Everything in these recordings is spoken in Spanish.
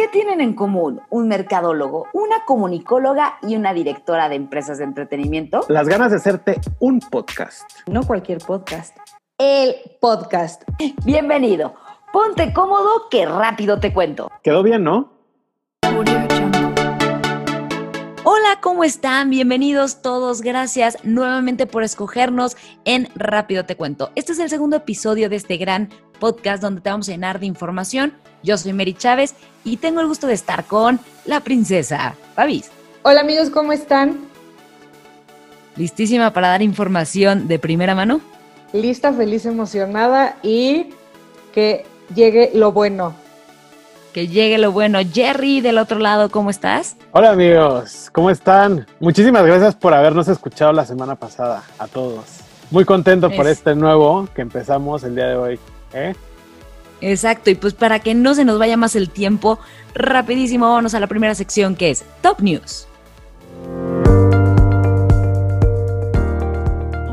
¿Qué tienen en común un mercadólogo, una comunicóloga y una directora de empresas de entretenimiento? Las ganas de hacerte un podcast. No cualquier podcast. El podcast. Bienvenido. Ponte cómodo que rápido te cuento. Quedó bien, ¿no? Hola, ¿cómo están? Bienvenidos todos. Gracias nuevamente por escogernos en Rápido Te Cuento. Este es el segundo episodio de este gran podcast donde te vamos a llenar de información. Yo soy Mary Chávez y tengo el gusto de estar con la princesa Fabis. Hola amigos, ¿cómo están? ¿Listísima para dar información de primera mano? Lista, feliz, emocionada y que llegue lo bueno. Que llegue lo bueno. Jerry, del otro lado, ¿cómo estás? Hola amigos, ¿cómo están? Muchísimas gracias por habernos escuchado la semana pasada, a todos. Muy contento por este nuevo que empezamos el día de hoy. ¿Eh? Exacto, y pues para que no se nos vaya más el tiempo, rapidísimo vámonos a la primera sección que es Top News.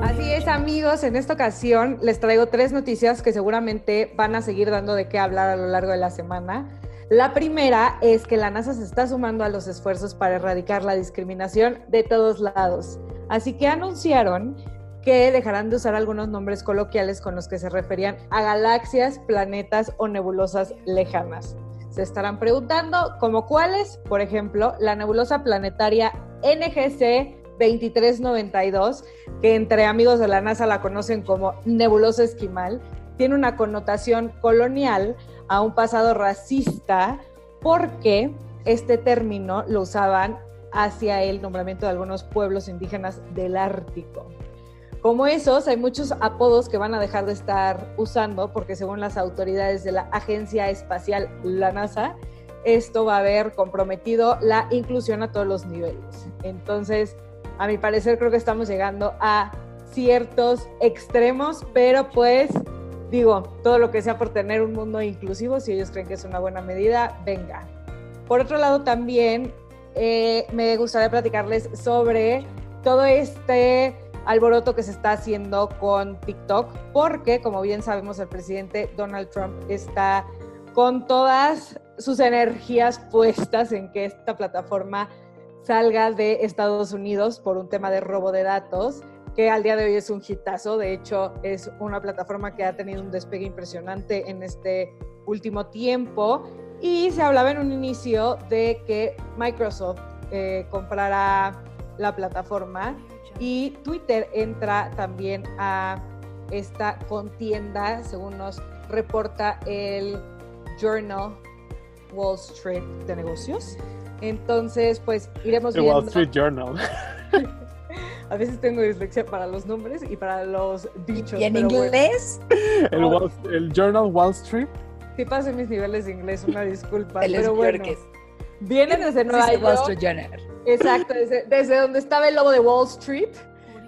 Así es amigos, en esta ocasión les traigo tres noticias que seguramente van a seguir dando de qué hablar a lo largo de la semana. La primera es que la NASA se está sumando a los esfuerzos para erradicar la discriminación de todos lados. Así que anunciaron que dejarán de usar algunos nombres coloquiales con los que se referían a galaxias, planetas o nebulosas lejanas. Se estarán preguntando como cuáles, por ejemplo, la nebulosa planetaria NGC 2392, que entre amigos de la NASA la conocen como nebulosa esquimal, tiene una connotación colonial a un pasado racista porque este término lo usaban hacia el nombramiento de algunos pueblos indígenas del Ártico. Como esos, hay muchos apodos que van a dejar de estar usando porque según las autoridades de la Agencia Espacial, la NASA, esto va a haber comprometido la inclusión a todos los niveles. Entonces, a mi parecer creo que estamos llegando a ciertos extremos, pero pues digo, todo lo que sea por tener un mundo inclusivo, si ellos creen que es una buena medida, venga. Por otro lado, también eh, me gustaría platicarles sobre todo este alboroto que se está haciendo con TikTok, porque como bien sabemos el presidente Donald Trump está con todas sus energías puestas en que esta plataforma salga de Estados Unidos por un tema de robo de datos, que al día de hoy es un hitazo, de hecho es una plataforma que ha tenido un despegue impresionante en este último tiempo. Y se hablaba en un inicio de que Microsoft eh, comprará la plataforma y Twitter entra también a esta contienda, según nos reporta el Journal Wall Street de negocios. Entonces, pues iremos el viendo. Wall Street Journal. A veces tengo dislexia para los nombres y para los dichos. ¿Y en pero bueno. inglés? El, Wall- el Journal Wall Street. Sí paso mis niveles de inglés, una disculpa. Pero bueno, vienen desde Nueva Dice Wall York. Street Journal. Exacto, desde, desde donde estaba el lobo de Wall Street,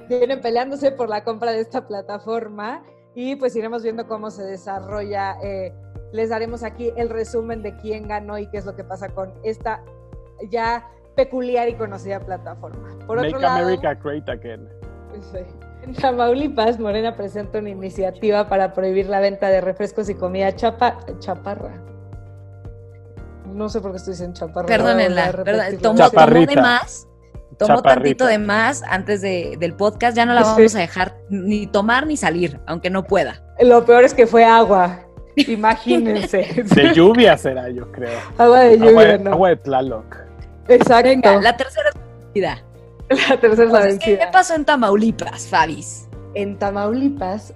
vienen peleándose por la compra de esta plataforma y pues iremos viendo cómo se desarrolla. eh, les daremos aquí el resumen de quién ganó y qué es lo que pasa con esta ya peculiar y conocida plataforma. Por Make otro lado, America Great Again. Sí. En Tamaulipas, Morena presenta una iniciativa para prohibir la venta de refrescos y comida chapa, chaparra. No sé por qué estoy diciendo chaparra. Perdónenla, perdón, tomó, tomó de Chaparrita. más, tomó Chaparrita. tantito de más antes de- del podcast, ya no la Sí. vamos a dejar ni tomar ni salir, aunque no pueda. Lo peor es que fue agua. Imagínense. De lluvia será, yo creo. agua de Agua, lluvia, de- ¿no? agua de Tlaloc. Exacto. Venga, la, la tercera es la vencida. tercera es la ¿Qué vencida. pasó en Tamaulipas, Fabis? En Tamaulipas,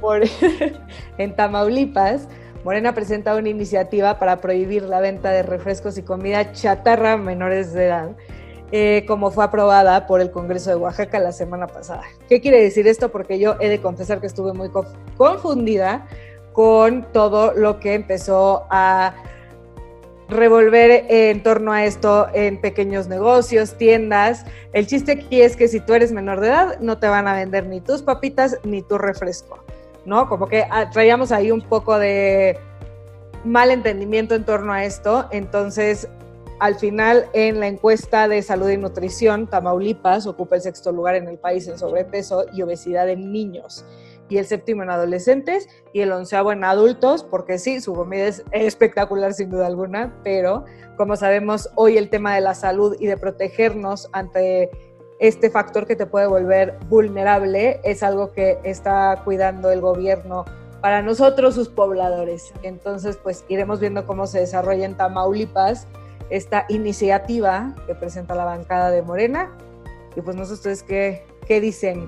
More- en Tamaulipas, Morena presenta una iniciativa para prohibir la venta de refrescos y comida chatarra a menores de edad, eh, como fue aprobada por el Congreso de Oaxaca la semana pasada. ¿Qué quiere decir esto? Porque yo he de confesar que estuve muy conf- confundida con todo lo que empezó a revolver en torno a esto en pequeños negocios, tiendas. El chiste aquí es que si tú eres menor de edad, no te van a vender ni tus papitas ni tu refresco, ¿no? Como que ah, traíamos ahí un poco de mal entendimiento en torno a esto. Entonces, al final, en la encuesta de salud y nutrición, Tamaulipas ocupa el sexto lugar en el país en sobrepeso y obesidad en niños. y el séptimo en adolescentes y el onceavo en adultos, porque sí, su comida es espectacular sin duda alguna, pero como sabemos hoy el tema de la salud y de protegernos ante este factor que te puede volver vulnerable es algo que está cuidando el gobierno para nosotros, sus pobladores. Entonces, pues iremos viendo cómo se desarrolla en Tamaulipas esta iniciativa que presenta la bancada de Morena. Y pues no sé ustedes qué, qué dicen,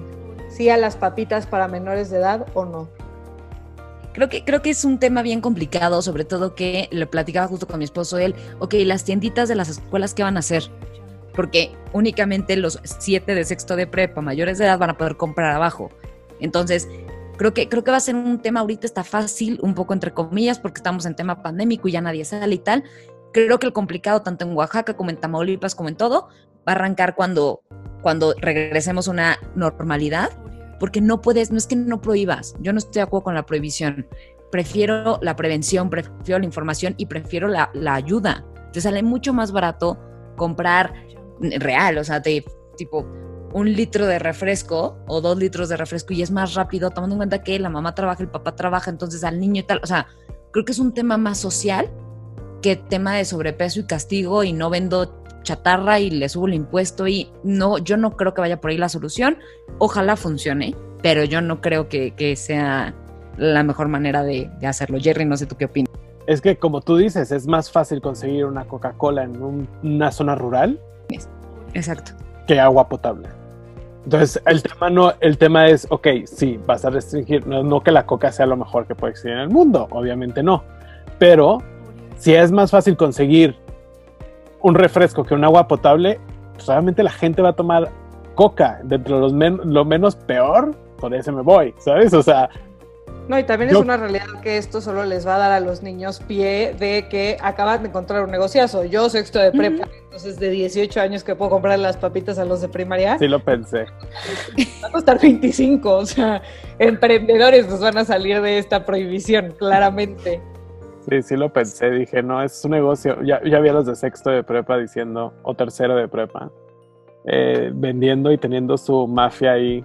sí a las papitas para menores de edad o no. Creo que, creo que es un tema bien complicado, sobre todo que lo platicaba justo con mi esposo él, ok, las tienditas de las escuelas, ¿qué van a hacer? Porque únicamente los siete de sexto de prepa mayores de edad van a poder comprar abajo. Entonces, Creo que, creo que va a ser un tema ahorita está fácil, un poco entre comillas, porque estamos en tema pandémico y ya nadie sale y tal. Creo que el complicado, tanto en Oaxaca como en Tamaulipas, como en todo, va a arrancar cuando, cuando regresemos a una normalidad, porque no puedes, no es que no prohíbas, yo no estoy de acuerdo con la prohibición, prefiero la prevención, prefiero la información y prefiero la, la ayuda. Te sale mucho más barato comprar real, o sea, de tipo un litro de refresco o dos litros de refresco y es más rápido, tomando en cuenta que la mamá trabaja, el papá trabaja, entonces al niño y tal. O sea, creo que es un tema más social que tema de sobrepeso y castigo y no vendo chatarra y le subo el impuesto y no, yo no creo que vaya por ahí la solución. Ojalá funcione, pero yo no creo que, sea la mejor manera de, hacerlo. Jerry, no sé tú qué opinas. Es que como tú dices, es más fácil conseguir una Coca-Cola en una zona rural. Exacto. Que agua potable. Entonces, el tema, no, el tema es, ok, sí, vas a restringir, no, que la coca sea lo mejor que puede existir en el mundo, obviamente no, pero si es más fácil conseguir un refresco que un agua potable, pues la gente va a tomar coca, dentro de lo menos peor, por eso me voy, ¿sabes? O sea, no, y también es una realidad que esto solo les va a dar a los niños pie de que acaban de encontrar un negociazo. Yo sexto de prepa, entonces de 18 años que puedo comprar las papitas a los de primaria. Sí lo pensé. Va a costar 25, o sea, emprendedores nos van a salir de esta prohibición, claramente. Sí, sí lo pensé, dije, no, es un negocio. Ya, ya vi a los de sexto de prepa diciendo, o tercero de prepa, eh, vendiendo y teniendo su mafia ahí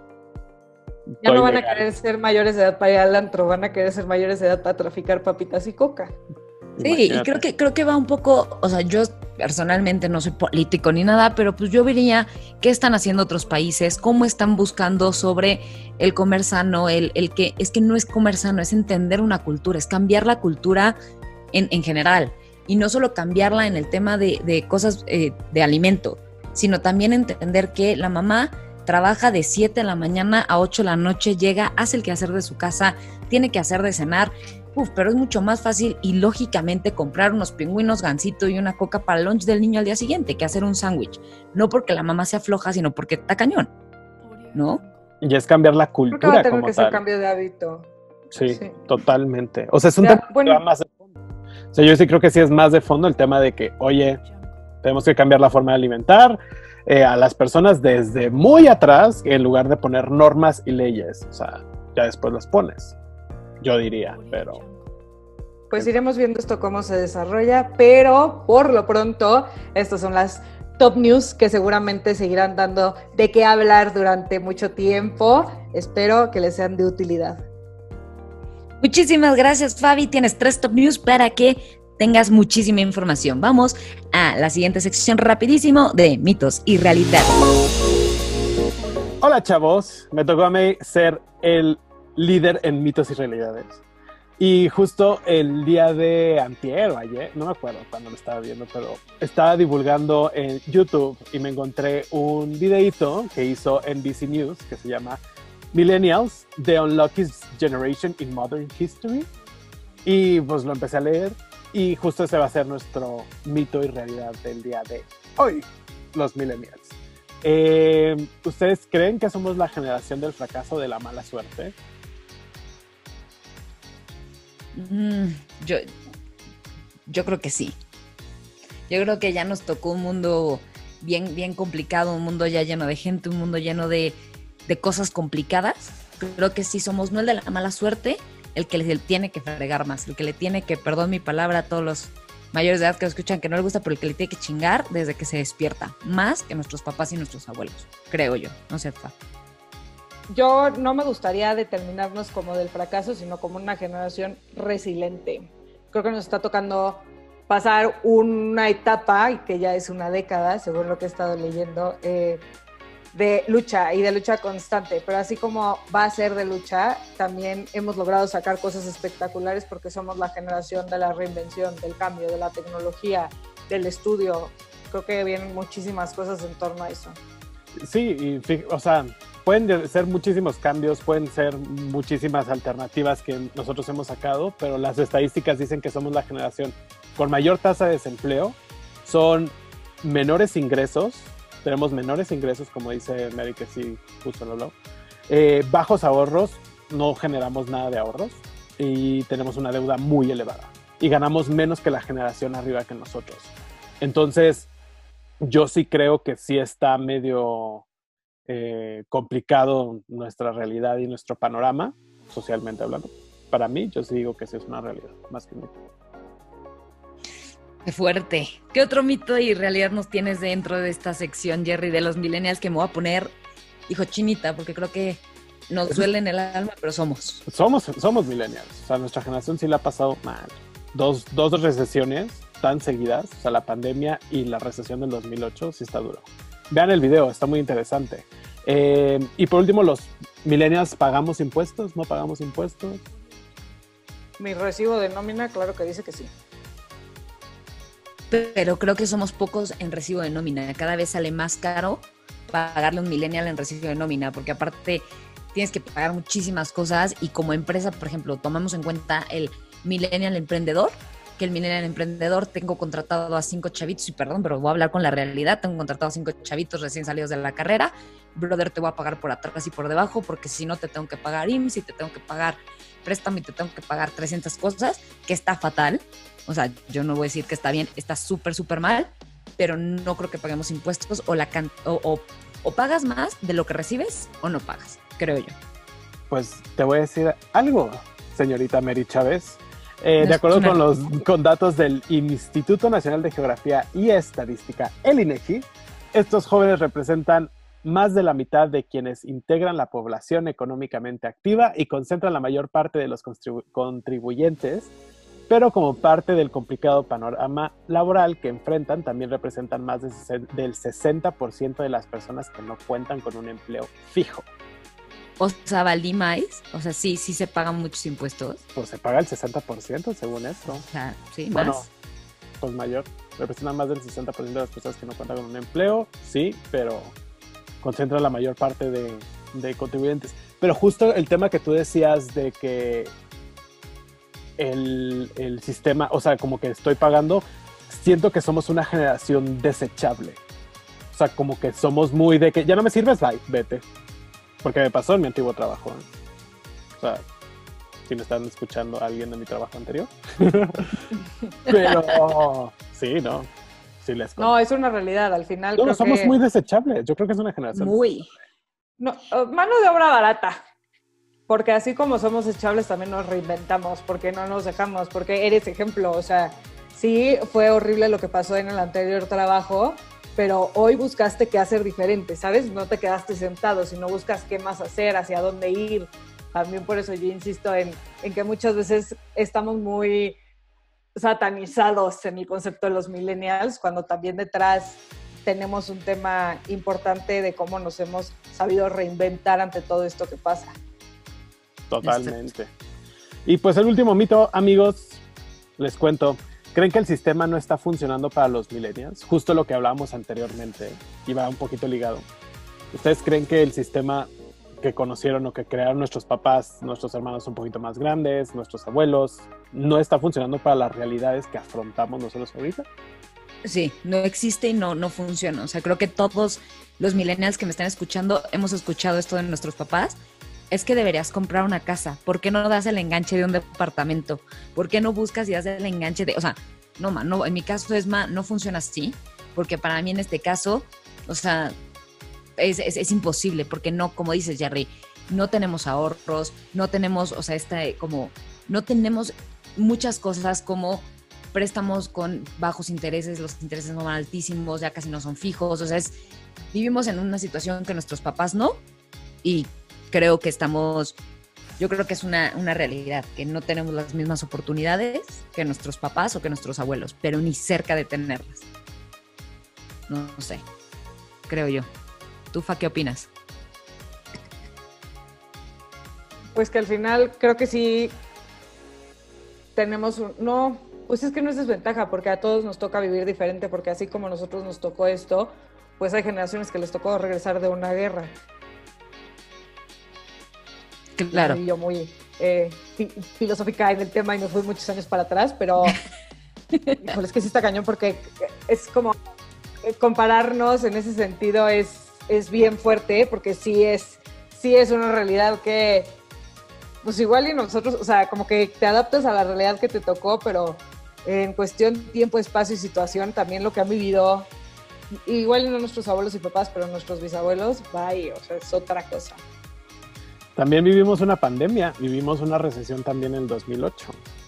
ya no van a querer ser mayores de edad para ir al antro, van a querer ser mayores de edad para traficar papitas y coca. Sí, y creo que, creo que va un poco, o sea, yo personalmente no soy político ni nada, pero pues yo vería qué están haciendo otros países, cómo están buscando sobre el comer sano, el, el que es que no es comer sano, es entender una cultura, es cambiar la cultura en, en general. Y no solo cambiarla en el tema de, de cosas eh, de alimento, sino también entender que la mamá trabaja de 7 de la mañana a 8 de la noche, llega, hace el quehacer de su casa, tiene que hacer de cenar. Uf, pero es mucho más fácil y lógicamente comprar unos pingüinos, gansito y una coca para el lunch del niño al día siguiente que hacer un sándwich. No porque la mamá sea floja, sino porque está cañón. ¿No? Y es cambiar la cultura. Creo que ser cambio de hábito. Sí, totalmente. O sea, es un tema que va más de fondo. O sea, yo sí creo que sí es más de fondo el tema de que, oye, tenemos que cambiar la forma de alimentar, eh, a las personas desde muy atrás en lugar de poner normas y leyes. O sea, ya después las pones, yo diría, pero... Pues iremos viendo esto cómo se desarrolla, pero por lo pronto, estas son las top news que seguramente seguirán dando de qué hablar durante mucho tiempo. Espero que les sean de utilidad. Muchísimas gracias, Fabi. Tienes tres top news para que tengas muchísima información. Vamos a la siguiente sección rapidísimo de mitos y realidad. Hola chavos, me tocó a mí ser el líder en mitos y realidades. Y justo el día de antier o ayer, no me acuerdo cuando lo estaba viendo, pero estaba divulgando en YouTube y me encontré un videito que hizo NBC News que se llama Millennials, The Unluckiest Generation in Modern History. Y pues lo empecé a leer y justo ese va a ser nuestro mito y realidad del día de hoy, los millennials. Eh, ¿Ustedes creen que somos la generación del fracaso de la mala suerte? Mm, yo, yo creo que sí. Yo creo que ya nos tocó un mundo bien, bien complicado, un mundo ya lleno de gente, un mundo lleno de, de cosas complicadas. Creo que sí somos, no el de la mala suerte, el que le tiene que fregar más, el que le tiene que, perdón mi palabra a todos los mayores de edad que lo escuchan que no le gusta, pero el que le tiene que chingar desde que se despierta, más que nuestros papás y nuestros abuelos, creo yo, no sé. yo no me gustaría determinarnos como del fracaso, sino como una generación resiliente. Creo que nos está tocando pasar una etapa, que ya es una década, según lo que he estado leyendo, eh, de lucha y de lucha constante, pero así como va a ser de lucha, también hemos logrado sacar cosas espectaculares porque somos la generación de la reinvención, del cambio, de la tecnología, del estudio. Creo que vienen muchísimas cosas en torno a eso. Sí, o sea, pueden ser muchísimos cambios, pueden ser muchísimas alternativas que nosotros hemos sacado, pero las estadísticas dicen que somos la generación con mayor tasa de desempleo, son menores ingresos, tenemos menores ingresos, como dice Mary, que sí, justo lo habló. Eh, bajos ahorros, no generamos nada de ahorros y tenemos una deuda muy elevada y ganamos menos que la generación arriba que nosotros. Entonces, yo sí creo que sí está medio eh, complicado nuestra realidad y nuestro panorama, socialmente hablando. Para mí, yo sí digo que sí es una realidad, más que mito. Qué fuerte. ¿Qué otro mito y realidad nos tienes dentro de esta sección, Jerry, de los millennials que me voy a poner, hijo chinita, porque creo que nos duele en el alma, pero somos. Somos, somos millennials. O sea, nuestra generación sí la ha pasado mal. Dos, dos recesiones tan seguidas, o sea, la pandemia y la recesión del 2008, sí está duro. Vean el video, está muy interesante. Eh, y por último, los millennials pagamos impuestos, no pagamos impuestos. Mi recibo de nómina, claro que dice que sí. Pero creo que somos pocos en recibo de nómina. Cada vez sale más caro pagarle un millennial en recibo de nómina, porque aparte tienes que pagar muchísimas cosas y como empresa, por ejemplo, tomamos en cuenta el millennial emprendedor, que el millennial emprendedor tengo contratado a cinco chavitos, y perdón, pero voy a hablar con la realidad, tengo contratado a cinco chavitos recién salidos de la carrera, brother, te voy a pagar por atrás y por debajo, porque si no te tengo que pagar IMSS y te tengo que pagar préstamo y te tengo que pagar 300 cosas, que está fatal. O sea, yo no voy a decir que está bien, está súper, súper mal, pero no creo que paguemos impuestos o, o pagas más de lo que recibes o no pagas, creo yo. Pues te voy a decir algo, señorita Mary Chávez. Eh, de acuerdo con los con datos del Instituto Nacional de Geografía y Estadística, el INEGI, estos jóvenes representan más de la mitad de quienes integran la población económicamente activa y concentran la mayor parte de los contribuyentes, pero como parte del complicado panorama laboral que enfrentan, también representan más del 60% de las personas que no cuentan con un empleo fijo. O sea, Valdimais, o sea, sí, sí se pagan muchos impuestos. Pues se paga el 60% según esto. O sea, sí, bueno, Pues mayor. Representa más del 60% de las personas que no cuentan con un empleo, sí, pero concentra la mayor parte de, de contribuyentes. Pero justo el tema que tú decías de que el, el, sistema, o sea, como que estoy pagando, siento que somos una generación desechable. O sea, como que somos muy de que ya no me sirves, bye, vete. Porque me pasó en mi antiguo trabajo. ¿eh? O sea, si me están escuchando alguien de mi trabajo anterior. Pero sí, ¿no? Sí les no, es una realidad. Al final. No, somos muy desechables. Yo creo que es una generación. Muy. No, oh, mano de obra barata. Porque así como somos desechables, también nos reinventamos. Porque no nos dejamos. Porque eres ejemplo. O sea, sí fue horrible lo que pasó en el anterior trabajo pero hoy buscaste qué hacer diferente, ¿sabes? No te quedaste sentado, sino buscas qué más hacer, hacia dónde ir. También por eso yo insisto en, en que muchas veces estamos muy satanizados en el concepto de los millennials, cuando también detrás tenemos un tema importante de cómo nos hemos sabido reinventar ante todo esto que pasa. Totalmente. Y pues el último mito, amigos, les cuento, ¿Creen que el sistema no está funcionando para los millennials? Justo lo que hablábamos anteriormente, iba un poquito ligado. ¿Ustedes creen que el sistema que conocieron o que crearon nuestros papás, nuestros hermanos un poquito más grandes, nuestros abuelos, no está funcionando para las realidades que afrontamos nosotros ahorita? Sí, no existe y no, no funciona. O sea, creo que todos los millennials que me están escuchando hemos escuchado esto de nuestros papás. Es que deberías comprar una casa. ¿Por qué no das el enganche de un departamento? ¿Por qué no buscas y das el enganche de... O sea, no, ma, no, en mi caso es más, no funciona así. Porque para mí en este caso, o sea, es, es, imposible. Porque no, como dices, Jerry, no tenemos ahorros, no tenemos, o sea, esta como, no tenemos muchas cosas como préstamos con bajos intereses, los intereses no van altísimos, ya casi no son fijos, o sea, es, vivimos en una situación que nuestros papás no, y creo que estamos, yo creo que es una, una realidad, que no tenemos las mismas oportunidades que nuestros papás o que nuestros abuelos, pero ni cerca de tenerlas. No, sé, creo yo. ¿Tú, Fa, qué opinas? Pues que al final creo que sí tenemos un, no, pues es que no es desventaja, porque a todos nos toca vivir diferente, porque así como a nosotros nos tocó esto, pues hay generaciones que les tocó regresar de una guerra. Claro. Yo muy eh, fi- filosófica en el tema y me fui muchos años para atrás, pero híjole, es que sí está cañón porque es como eh, compararnos en ese sentido es, es bien fuerte, porque sí es, sí es una realidad que, pues igual y nosotros, o sea, como que te adaptas a la realidad que te tocó, pero en cuestión tiempo, espacio y situación, también lo que han vivido, igual no nuestros abuelos y papás, pero nuestros bisabuelos, vaya, o sea, es otra cosa. También vivimos una pandemia, vivimos una recesión también en el 2008,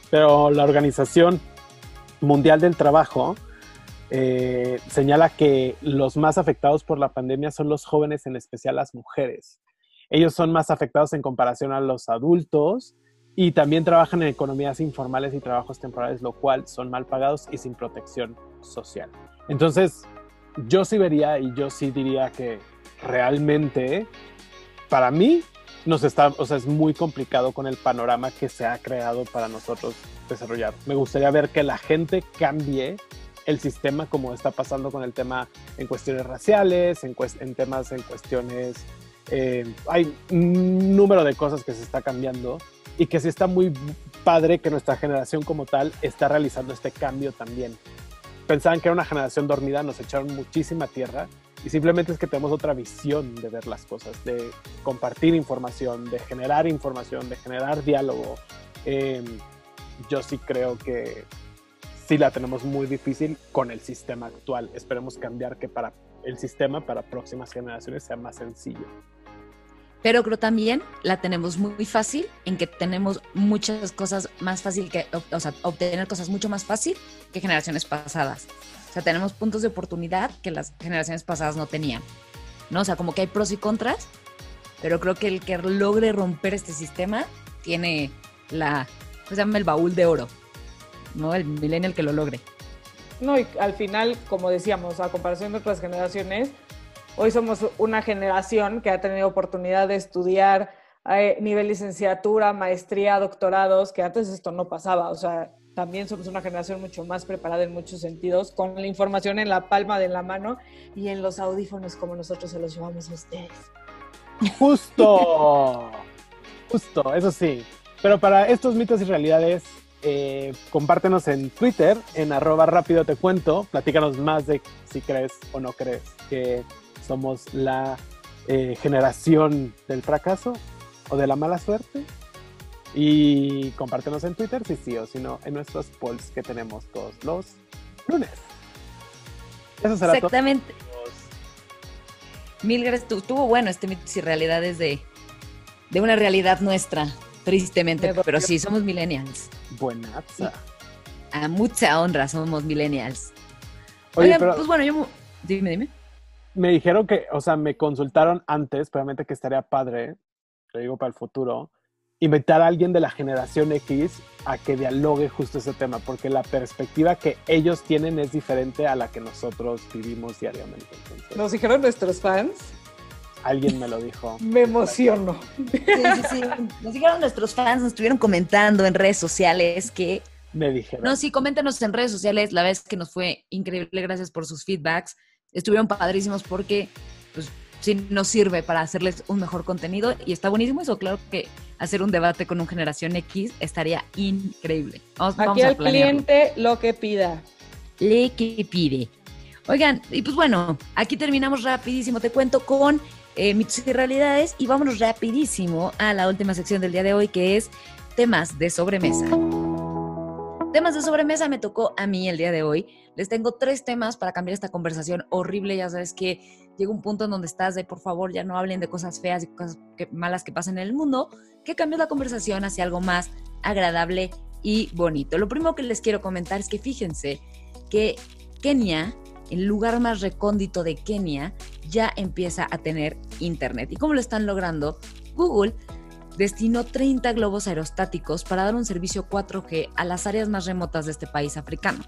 pero la Organización Mundial del Trabajo eh, señala que los más afectados por la pandemia son los jóvenes, en especial las mujeres. Ellos son más afectados en comparación a los adultos y también trabajan en economías informales y trabajos temporales, lo cual son mal pagados y sin protección social. Entonces, yo sí vería y yo sí diría que realmente, para mí, nos está, o sea, es muy complicado con el panorama que se ha creado para nosotros desarrollar. Me gustaría ver que la gente cambie el sistema como está pasando con el tema en cuestiones raciales, en, cuest en temas, en cuestiones, eh, hay un número de cosas que se está cambiando y que sí está muy padre que nuestra generación como tal está realizando este cambio también. Pensaban que era una generación dormida, nos echaron muchísima tierra y simplemente es que tenemos otra visión de ver las cosas, de compartir información, de generar información, de generar diálogo. Eh, yo sí creo que sí la tenemos muy difícil con el sistema actual. Esperemos cambiar que para el sistema, para próximas generaciones, sea más sencillo. Pero creo también la tenemos muy fácil en que tenemos muchas cosas más fácil que, o sea, obtener cosas mucho más fácil que generaciones pasadas. O sea, tenemos puntos de oportunidad que las generaciones pasadas no tenían. ¿No? O sea, como que hay pros y contras, pero creo que el que logre romper este sistema tiene la, ¿cómo se llama? El baúl de oro, ¿no? El millennial que lo logre. No, y al final, como decíamos, a comparación de otras generaciones, hoy somos una generación que ha tenido oportunidad de estudiar eh, nivel licenciatura, maestría, doctorados, que antes esto no pasaba. O sea, también somos una generación mucho más preparada en muchos sentidos, con la información en la palma de la mano y en los audífonos como nosotros se los llevamos a ustedes. Justo, justo, eso sí. Pero para estos mitos y realidades, eh, compártenos en Twitter, en arroba rápido te cuento, platícanos más de si crees o no crees que somos la eh, generación del fracaso o de la mala suerte. Y compártenos en Twitter si sí o si no en nuestros polls que tenemos todos los lunes. Eso será todo. Exactamente. Mil gracias. Tu- Estuvo bueno este mitos y realidades de, de una realidad nuestra, tristemente, pero sí, somos millennials. Buenaza. A mucha honra somos millennials. Oye, Oigan, pero pues bueno, yo... Dime, dime. me dijeron que, o sea, me consultaron antes, probablemente que estaría padre, lo digo para el futuro, invitar a alguien de la generación X a que dialogue justo ese tema, porque la perspectiva que ellos tienen es diferente a la que nosotros vivimos diariamente. Entonces, Nos dijeron nuestros fans, alguien me lo dijo. me emociono. Sí, sí, sí. Nos dijeron nuestros fans, nos estuvieron comentando en redes sociales que... Me dijeron. No, sí, coméntanos en redes sociales. La vez que nos fue increíble, gracias por sus feedbacks. Estuvieron padrísimos porque, pues, sí nos sirve para hacerles un mejor contenido y está buenísimo eso. Claro que hacer un debate con un generación X estaría increíble. Vamos, vamos Aquí a al cliente lo que pida. Le que pide. Oigan, y pues bueno, aquí terminamos rapidísimo. Te cuento con eh, mitos y realidades y vámonos rapidísimo a la última sección del día de hoy que es temas de sobremesa. Temas de sobremesa me tocó a mí el día de hoy. Les tengo tres temas para cambiar esta conversación horrible. Ya sabes que llega un punto en donde estás de por favor ya no hablen de cosas feas y cosas que- malas que pasan en el mundo, que cambies la conversación hacia algo más agradable y bonito. Lo primero que les quiero comentar es que fíjense que Kenia, el lugar más recóndito de Kenia, ya empieza a tener internet. ¿Y cómo lo están logrando? Google destinó 30 globos aerostáticos para dar un servicio 4G a las áreas más remotas de este país africano.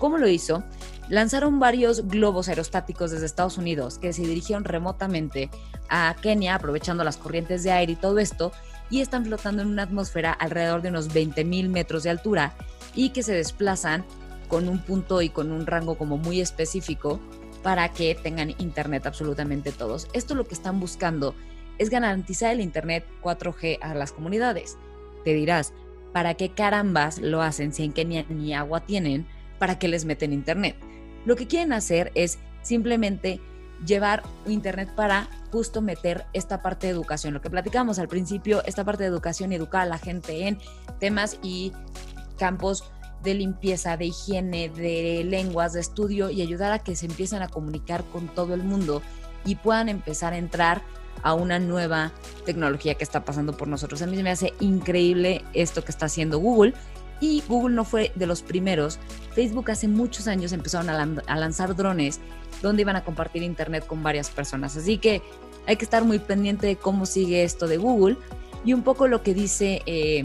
¿Cómo lo hizo? Lanzaron varios globos aerostáticos desde Estados Unidos que se dirigieron remotamente a Kenia, aprovechando las corrientes de aire y todo esto, y están flotando en una atmósfera alrededor de unos 20.000 metros de altura y que se desplazan con un punto y con un rango como muy específico para que tengan internet absolutamente todos. Esto lo que están buscando es garantizar el internet 4G a las comunidades. Te dirás, ¿para qué carambas lo hacen si en Kenia ni agua tienen? ¿Para qué les meten internet? Lo que quieren hacer es simplemente llevar internet para justo meter esta parte de educación. Lo que platicamos al principio, esta parte de educación y educar a la gente en temas y campos de limpieza, de higiene, de lenguas, de estudio y ayudar a que se empiecen a comunicar con todo el mundo y puedan empezar a entrar a una nueva tecnología que está pasando por nosotros. A mí me hace increíble esto que está haciendo Google y Google no fue de los primeros. Facebook hace muchos años empezaron a, lanzar drones donde iban a compartir internet con varias personas. Así que hay que estar muy pendiente de cómo sigue esto de Google y un poco lo que dice eh,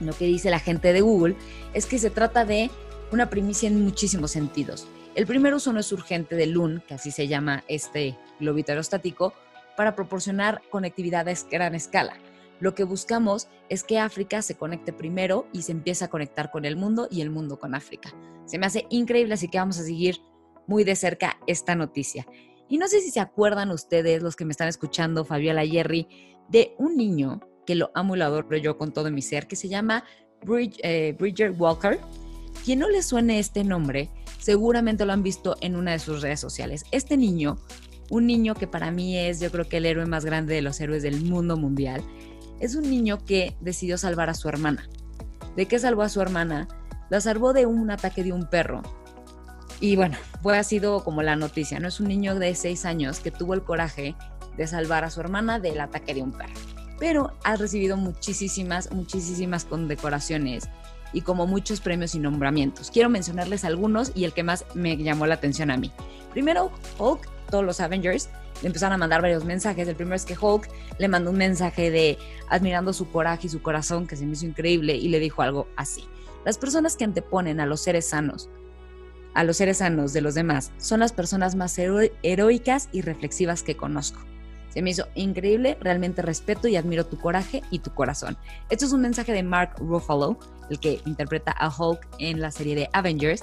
lo que dice la gente de Google es que se trata de una primicia en muchísimos sentidos. El primer uso no es urgente de LUN, que así se llama este globito aerostático, para proporcionar conectividad a gran escala. Lo que buscamos es que África se conecte primero y se empiece a conectar con el mundo y el mundo con África. Se me hace increíble, así que vamos a seguir muy de cerca esta noticia. Y no sé si se acuerdan ustedes, los que me están escuchando, Fabiola Jerry, de un niño que lo amo y lo adoro yo con todo mi ser, que se llama eh, Bridger Walker. Quien no le suene este nombre, seguramente lo han visto en una de sus redes sociales. Este niño, un niño que para mí es yo creo que el héroe más grande de los héroes del mundo mundial, es un niño que decidió salvar a su hermana. ¿De qué salvó a su hermana? La salvó de un ataque de un perro. Y bueno, fue ha sido como la noticia, ¿no? Es un niño de 6 años que tuvo el coraje de salvar a su hermana del ataque de un perro pero has recibido muchísimas, muchísimas condecoraciones y como muchos premios y nombramientos. Quiero mencionarles algunos y el que más me llamó la atención a mí. Primero, Hulk, todos los Avengers le empezaron a mandar varios mensajes. El primero es que Hulk le mandó un mensaje de admirando su coraje y su corazón, que se me hizo increíble, y le dijo algo así. Las personas que anteponen a los seres sanos, a los seres sanos de los demás, son las personas más heroicas y reflexivas que conozco. Se me hizo increíble, realmente respeto y admiro tu coraje y tu corazón. Esto es un mensaje de Mark Ruffalo, el que interpreta a Hulk en la serie de Avengers.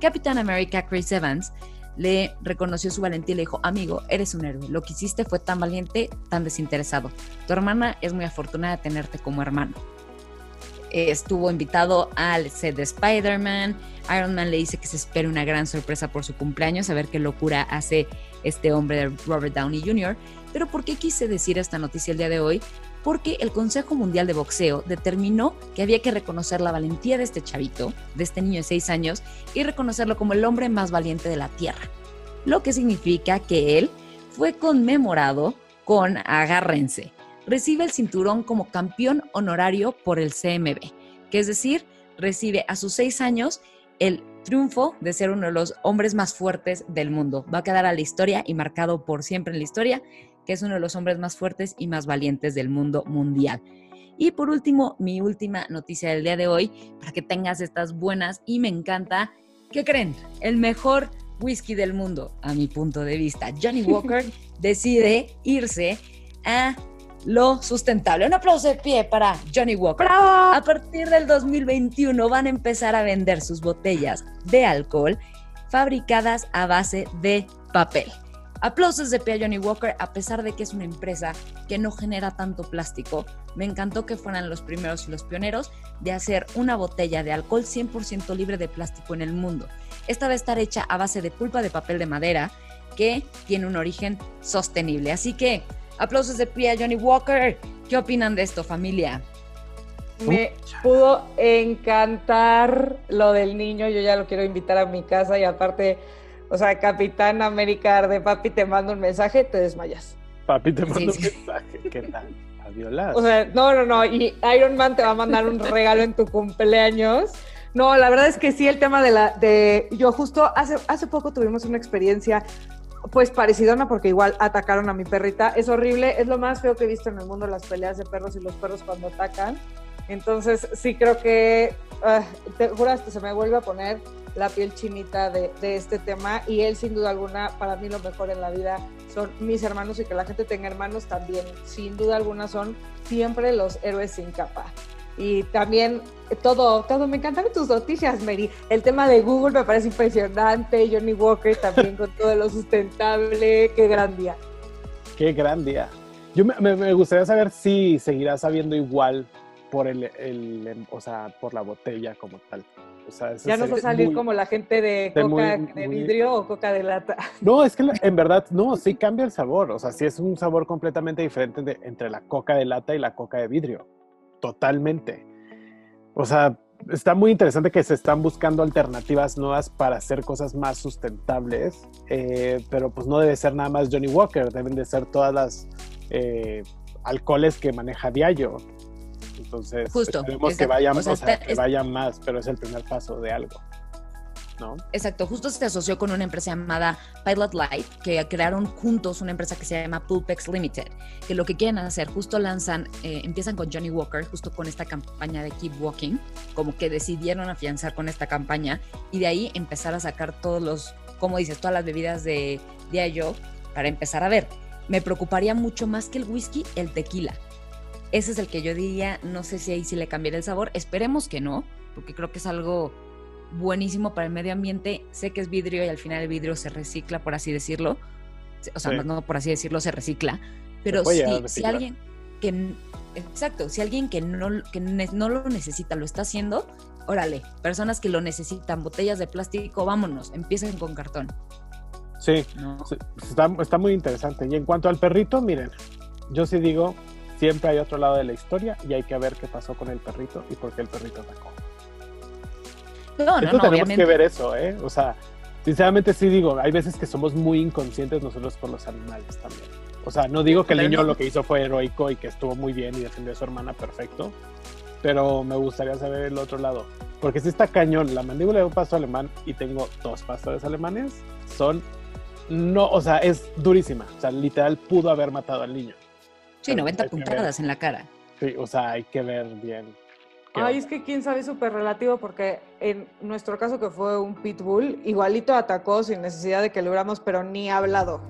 Capitán América Chris Evans le reconoció su valentía y le dijo, amigo, eres un héroe, lo que hiciste fue tan valiente, tan desinteresado. Tu hermana es muy afortunada de tenerte como hermano. Estuvo invitado al set de Spider-Man. Iron Man le dice que se espera una gran sorpresa por su cumpleaños, a ver qué locura hace este hombre de Robert Downey Jr. Pero ¿por qué quise decir esta noticia el día de hoy? Porque el Consejo Mundial de Boxeo determinó que había que reconocer la valentía de este chavito, de este niño de 6 años, y reconocerlo como el hombre más valiente de la Tierra. Lo que significa que él fue conmemorado con, agárrense, recibe el cinturón como campeón honorario por el CMB, que es decir, recibe a sus 6 años el triunfo de ser uno de los hombres más fuertes del mundo. Va a quedar a la historia y marcado por siempre en la historia que es uno de los hombres más fuertes y más valientes del mundo mundial. Y por último, mi última noticia del día de hoy, para que tengas estas buenas y me encanta, ¿qué creen? El mejor whisky del mundo, a mi punto de vista. Johnny Walker decide irse a lo sustentable. Un aplauso de pie para Johnny Walker. A partir del 2021 van a empezar a vender sus botellas de alcohol fabricadas a base de papel. Aplausos de pie a Johnny Walker, a pesar de que es una empresa que no genera tanto plástico. Me encantó que fueran los primeros y los pioneros de hacer una botella de alcohol 100% libre de plástico en el mundo. Esta va a estar hecha a base de pulpa de papel de madera que tiene un origen sostenible. Así que, aplausos de pie a Johnny Walker. ¿Qué opinan de esto, familia? Me pudo encantar lo del niño. Yo ya lo quiero invitar a mi casa y aparte o sea, Capitán América de papi te manda un mensaje, te desmayas. Papi te manda un mensaje, ¿qué tal? A O sea, no, no, no. Y Iron Man te va a mandar un regalo en tu cumpleaños. No, la verdad es que sí, el tema de la. de Yo justo hace, hace poco tuvimos una experiencia pues parecidona porque igual atacaron a mi perrita. Es horrible, es lo más feo que he visto en el mundo las peleas de perros y los perros cuando atacan. Entonces sí creo que, uh, te juro, hasta se me vuelve a poner la piel chinita de, este tema y él sin duda alguna, para mí lo mejor en la vida son mis hermanos y que la gente tenga hermanos también, sin duda alguna son siempre los héroes sin capa. Y también todo, todo, me encantan tus noticias, Mary. El tema de Google me parece impresionante, Johnny Walker también con todo lo sustentable, qué gran día. Qué gran día. Yo me, me gustaría saber si seguirá sabiendo igual por el, el, o sea, por la botella como tal. O sea, ya no va a salir muy, como la gente de coca muy, de vidrio o coca de lata. No, es que en verdad, no, sí cambia el sabor. O sea, sí es un sabor completamente diferente de, entre la coca de lata y la coca de vidrio. Totalmente. O sea, está muy interesante que se están buscando alternativas nuevas para hacer cosas más sustentables, eh, pero pues no debe ser nada más Johnny Walker, deben de ser todas las eh, alcoholes que maneja Diallo. Entonces, Justo, esperemos que vayan, o sea, o sea, que vayan más, pero es el primer paso de algo. Exacto, justo se asoció con una empresa llamada Pilot Light, que crearon juntos una empresa que se llama Pulpex Limited, que lo que quieren hacer, justo lanzan, eh, empiezan con Johnny Walker, justo con esta campaña de Keep Walking, como que decidieron afianzar con esta campaña y de ahí empezar a sacar todos los, como dices, todas las bebidas de Diageo para empezar a ver. Me preocuparía mucho más que el whisky, el tequila. Ese es el que yo diría, no sé si ahí sí le cambiaría el sabor, esperemos que no, porque creo que es algo buenísimo para el medio ambiente. Sé que es vidrio y al final el vidrio se recicla, por así decirlo. O sea, sí. no por así decirlo, se recicla. Pero si, si, alguien que... Exacto, si alguien que no, que no lo necesita lo está haciendo, órale, personas que lo necesitan, botellas de plástico, vámonos, empiecen con cartón. Sí, no. está, está muy interesante. Y en cuanto al perrito, miren, yo sí digo, siempre hay otro lado de la historia y hay que ver qué pasó con el perrito y por qué el perrito atacó. No, no, no, tenemos obviamente. que ver eso, ¿eh? O sea, sinceramente sí digo, hay veces que somos muy inconscientes nosotros con los animales también. O sea, no digo que el niño lo que hizo fue heroico y que estuvo muy bien y defendió a su hermana perfecto, pero me gustaría saber el otro lado. Porque si está cañón, la mandíbula de un pastor alemán y tengo dos pastores alemanes, son, no, o sea, es durísima. O sea, literal pudo haber matado al niño. Sí, Pero 90 hay que ver. puntadas en la cara. Sí, o sea, hay que ver bien. Ay, es que quién sabe, súper relativo porque en nuestro caso que fue un pitbull, igualito atacó sin necesidad de que lo hubiéramos, pero ni hablado.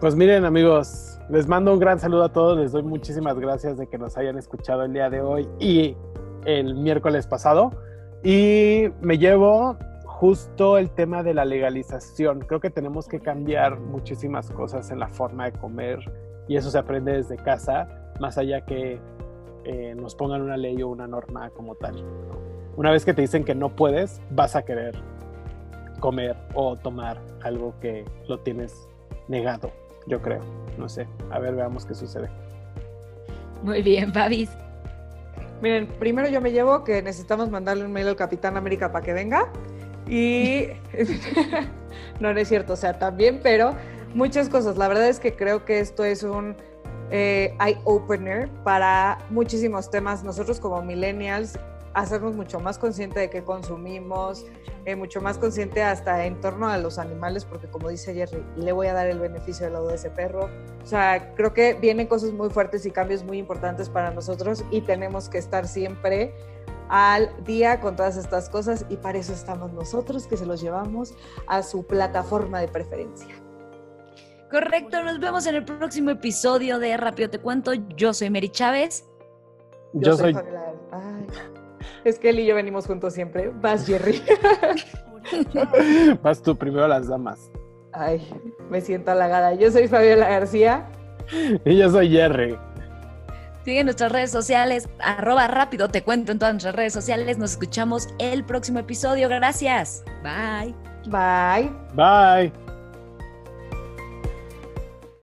Pues miren amigos, les mando un gran saludo a todos, les doy muchísimas gracias de que nos hayan escuchado el día de hoy y el miércoles pasado. Y me llevo justo el tema de la legalización. Creo que tenemos que cambiar muchísimas cosas en la forma de comer y eso se aprende desde casa, más allá que eh, nos pongan una ley o una norma como tal. ¿no? Una vez que te dicen que no puedes, vas a querer comer o tomar algo que lo tienes negado, yo creo. No sé. A ver, veamos qué sucede. Muy bien, Babis. Miren, primero yo me llevo que necesitamos mandarle un mail al Capitán América para que venga. Y no, no es cierto, o sea, también, pero muchas cosas. La verdad es que creo que esto es un eh, eye opener para muchísimos temas. Nosotros como millennials hacernos mucho más consciente de qué consumimos, eh, mucho más consciente hasta en torno a los animales, porque como dice Jerry, le voy a dar el beneficio del lado de ese perro. O sea, creo que vienen cosas muy fuertes y cambios muy importantes para nosotros y tenemos que estar siempre al día con todas estas cosas y para eso estamos nosotros que se los llevamos a su plataforma de preferencia. Correcto, nos vemos en el próximo episodio de Rápido Te Cuento. Yo soy Mary Chávez. Yo, soy. Ay, es que él y yo venimos juntos siempre. Vas, Jerry. Vas tú primero las damas. Ay, me siento halagada. Yo soy Fabiola García. Y yo soy Jerry. Sigue nuestras redes sociales, arroba rápido te cuento en todas nuestras redes sociales. Nos escuchamos el próximo episodio. Gracias. Bye. Bye. Bye.